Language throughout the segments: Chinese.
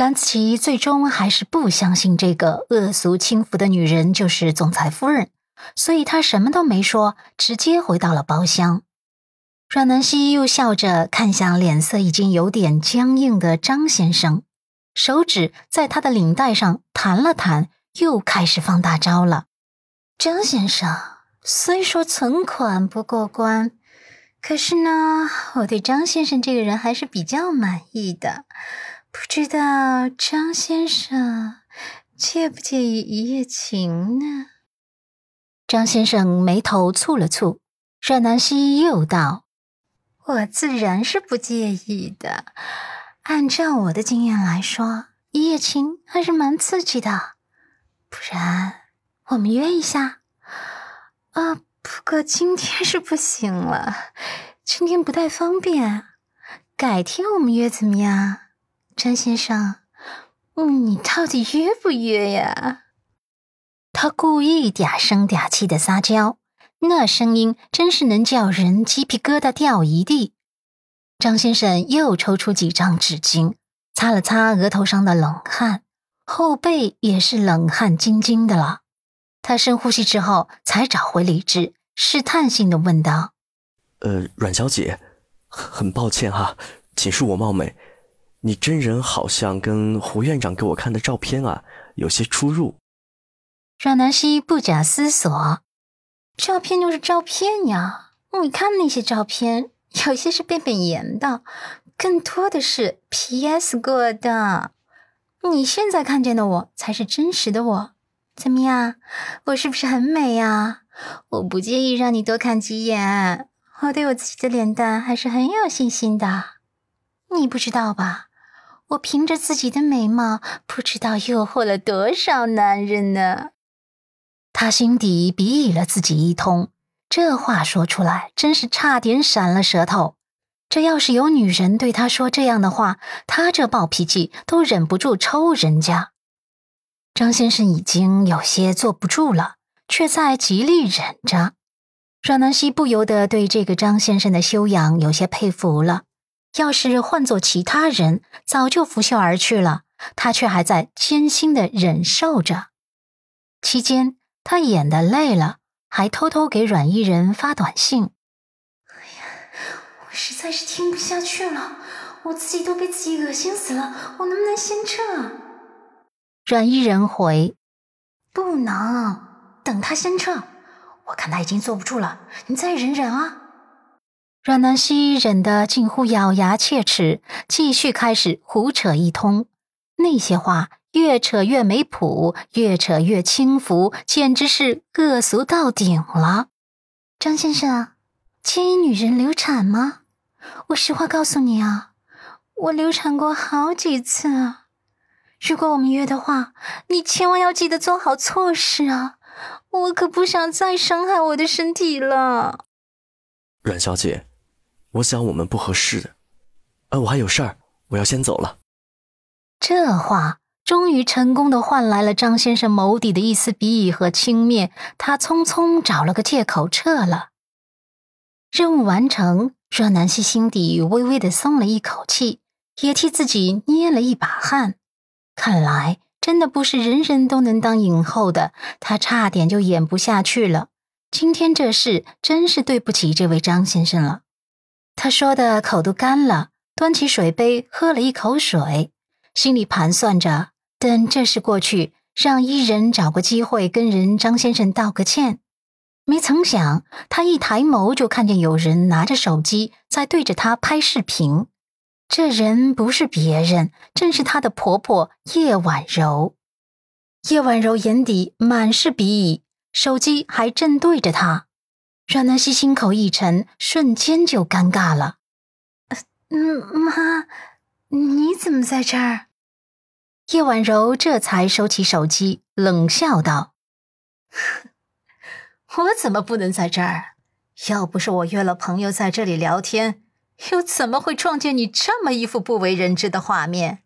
蓝子琪最终还是不相信这个恶俗轻浮的女人就是总裁夫人，所以她什么都没说，直接回到了包厢。阮南希又笑着看向脸色已经有点僵硬的张先生，手指在他的领带上弹了弹，又开始放大招了。张先生虽说存款不过关，可是呢，我对张先生这个人还是比较满意的。不知道张先生介不介意一夜情呢？张先生眉头蹙了蹙，阮南希又道：“我自然是不介意的。按照我的经验来说，一夜情还是蛮刺激的。不然我们约一下？啊，不过今天是不行了，今天不太方便。改天我们约怎么样？”张先生，嗯，你到底约不约呀？他故意嗲声嗲气的撒娇，那声音真是能叫人鸡皮疙瘩掉一地。张先生又抽出几张纸巾，擦了擦额头上的冷汗，后背也是冷汗津津的了。他深呼吸之后，才找回理智，试探性的问道：“呃，阮小姐，很抱歉哈，请恕我冒昧。”你真人好像跟胡院长给我看的照片啊有些出入。阮南希不假思索，照片就是照片呀。你看那些照片，有些是变变颜的，更多的是 P.S. 过的。你现在看见的我才是真实的我，怎么样？我是不是很美呀？我不介意让你多看几眼，我对我自己的脸蛋还是很有信心的。你不知道吧？我凭着自己的美貌，不知道诱惑了多少男人呢。他心底鄙夷了自己一通，这话说出来，真是差点闪了舌头。这要是有女人对他说这样的话，他这暴脾气都忍不住抽人家。张先生已经有些坐不住了，却在极力忍着。阮南希不由得对这个张先生的修养有些佩服了。要是换做其他人，早就拂袖而去了。他却还在艰辛的忍受着。期间，他演的累了，还偷偷给阮伊人发短信：“哎呀，我实在是听不下去了，我自己都被自己恶心死了，我能不能先撤？”阮伊人回：“不能，等他先撤。我看他已经坐不住了，你再忍忍啊。”阮南希忍得近乎咬牙切齿，继续开始胡扯一通。那些话越扯越没谱，越扯越轻浮，简直是恶俗到顶了。张先生，介意女人流产吗？我实话告诉你啊，我流产过好几次啊。如果我们约的话，你千万要记得做好措施啊！我可不想再伤害我的身体了，阮小姐。我想我们不合适的，呃，我还有事儿，我要先走了。这话终于成功的换来了张先生眸底的一丝鄙夷和轻蔑，他匆匆找了个借口撤了。任务完成，若南希心底微微的松了一口气，也替自己捏了一把汗。看来真的不是人人都能当影后的，他差点就演不下去了。今天这事真是对不起这位张先生了。他说的口都干了，端起水杯喝了一口水，心里盘算着等这事过去，让伊人找个机会跟人张先生道个歉。没曾想，他一抬眸就看见有人拿着手机在对着他拍视频。这人不是别人，正是他的婆婆叶婉柔。叶婉柔眼底满是鄙夷，手机还正对着他。阮南希心口一沉，瞬间就尴尬了。嗯，妈，你怎么在这儿？叶婉柔这才收起手机，冷笑道：“ 我怎么不能在这儿？要不是我约了朋友在这里聊天，又怎么会撞见你这么一副不为人知的画面？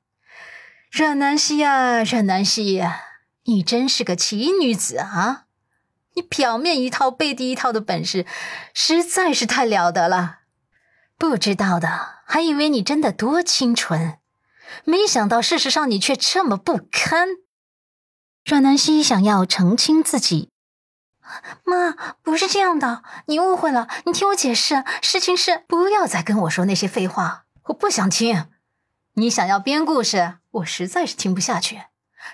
阮南希呀，阮南希呀，你真是个奇女子啊！”你表面一套背地一套的本事，实在是太了得了。不知道的还以为你真的多清纯，没想到事实上你却这么不堪。阮南希想要澄清自己，妈不是这样的，你误会了，你听我解释，事情是……不要再跟我说那些废话，我不想听。你想要编故事，我实在是听不下去。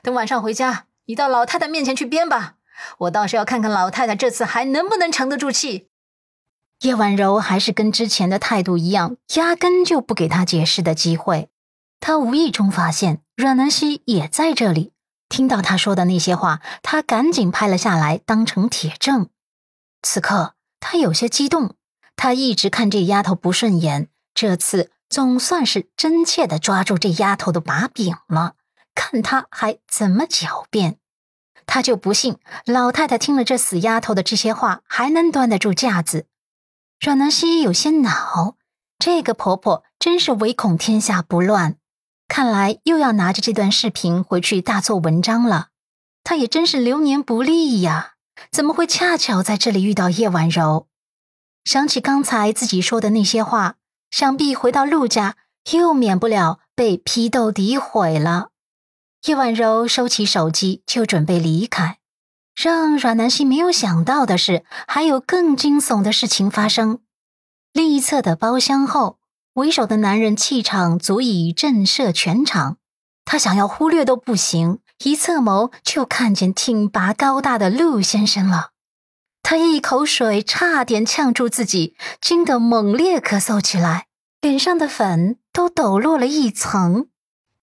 等晚上回家，你到老太太面前去编吧，我倒是要看看老太太这次还能不能沉得住气。叶婉柔还是跟之前的态度一样，压根就不给他解释的机会。他无意中发现阮南希也在这里。听到他说的那些话，他赶紧拍了下来，当成铁证。此刻他有些激动，他一直看这丫头不顺眼，这次总算是真切的抓住这丫头的把柄了，看他还怎么狡辩。他就不信老太太听了这死丫头的这些话，还能端得住架子。阮南希有些恼，这个婆婆真是唯恐天下不乱。看来又要拿着这段视频回去大做文章了，他也真是流年不利呀！怎么会恰巧在这里遇到叶婉柔？想起刚才自己说的那些话，想必回到陆家又免不了被批斗诋毁了。叶婉柔收起手机就准备离开，让阮南希没有想到的是，还有更惊悚的事情发生。另一侧的包厢后。为首的男人气场足以震慑全场，他想要忽略都不行。一侧眸就看见挺拔高大的陆先生了，他一口水差点呛住自己，惊得猛烈咳嗽起来，脸上的粉都抖落了一层。